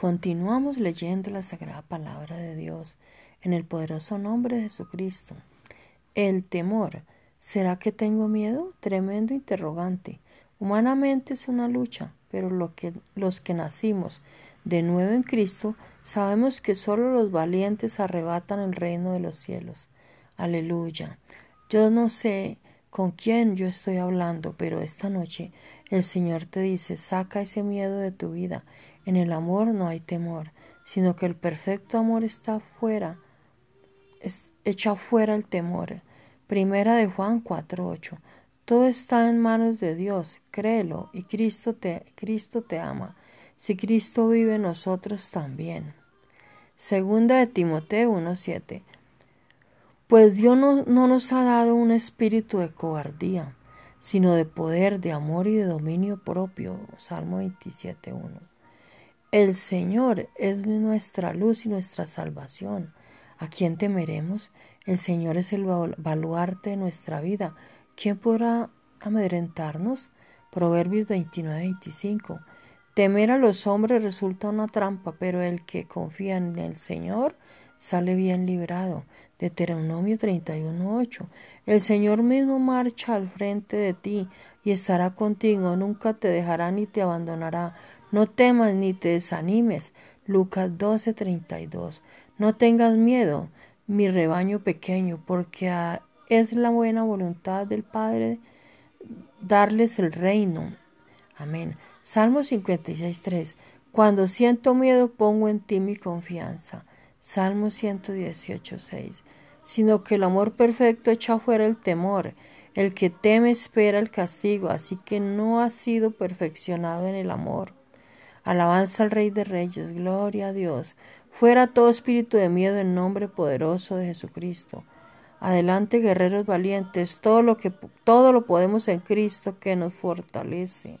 Continuamos leyendo la sagrada palabra de Dios en el poderoso nombre de Jesucristo. El temor. ¿Será que tengo miedo? Tremendo interrogante. Humanamente es una lucha, pero los que nacimos de nuevo en Cristo sabemos que solo los valientes arrebatan el reino de los cielos. Aleluya. Yo no sé con quién yo estoy hablando, pero esta noche el Señor te dice, saca ese miedo de tu vida en el amor no hay temor, sino que el perfecto amor está fuera, echa fuera el temor. Primera de Juan 4:8. Todo está en manos de Dios, créelo, y Cristo te, Cristo te ama. Si Cristo vive en nosotros también. Segunda de Timoteo 1:7. Pues Dios no, no nos ha dado un espíritu de cobardía, sino de poder, de amor y de dominio propio. Salmo 27:1. El Señor es nuestra luz y nuestra salvación. ¿A quién temeremos? El Señor es el baluarte de nuestra vida. ¿Quién podrá amedrentarnos? Proverbios 29-25. Temer a los hombres resulta una trampa, pero el que confía en el Señor sale bien librado. Deuteronomio 31.8. El Señor mismo marcha al frente de ti y estará contigo, nunca te dejará ni te abandonará. No temas ni te desanimes. Lucas 12:32. No tengas miedo, mi rebaño pequeño, porque es la buena voluntad del Padre darles el reino. Amén. Salmo 56:3. Cuando siento miedo pongo en ti mi confianza. Salmo 118:6. Sino que el amor perfecto echa fuera el temor. El que teme espera el castigo, así que no ha sido perfeccionado en el amor. Alabanza al Rey de Reyes, gloria a Dios. Fuera todo espíritu de miedo en nombre poderoso de Jesucristo. Adelante, guerreros valientes, todo lo que todo lo podemos en Cristo que nos fortalece.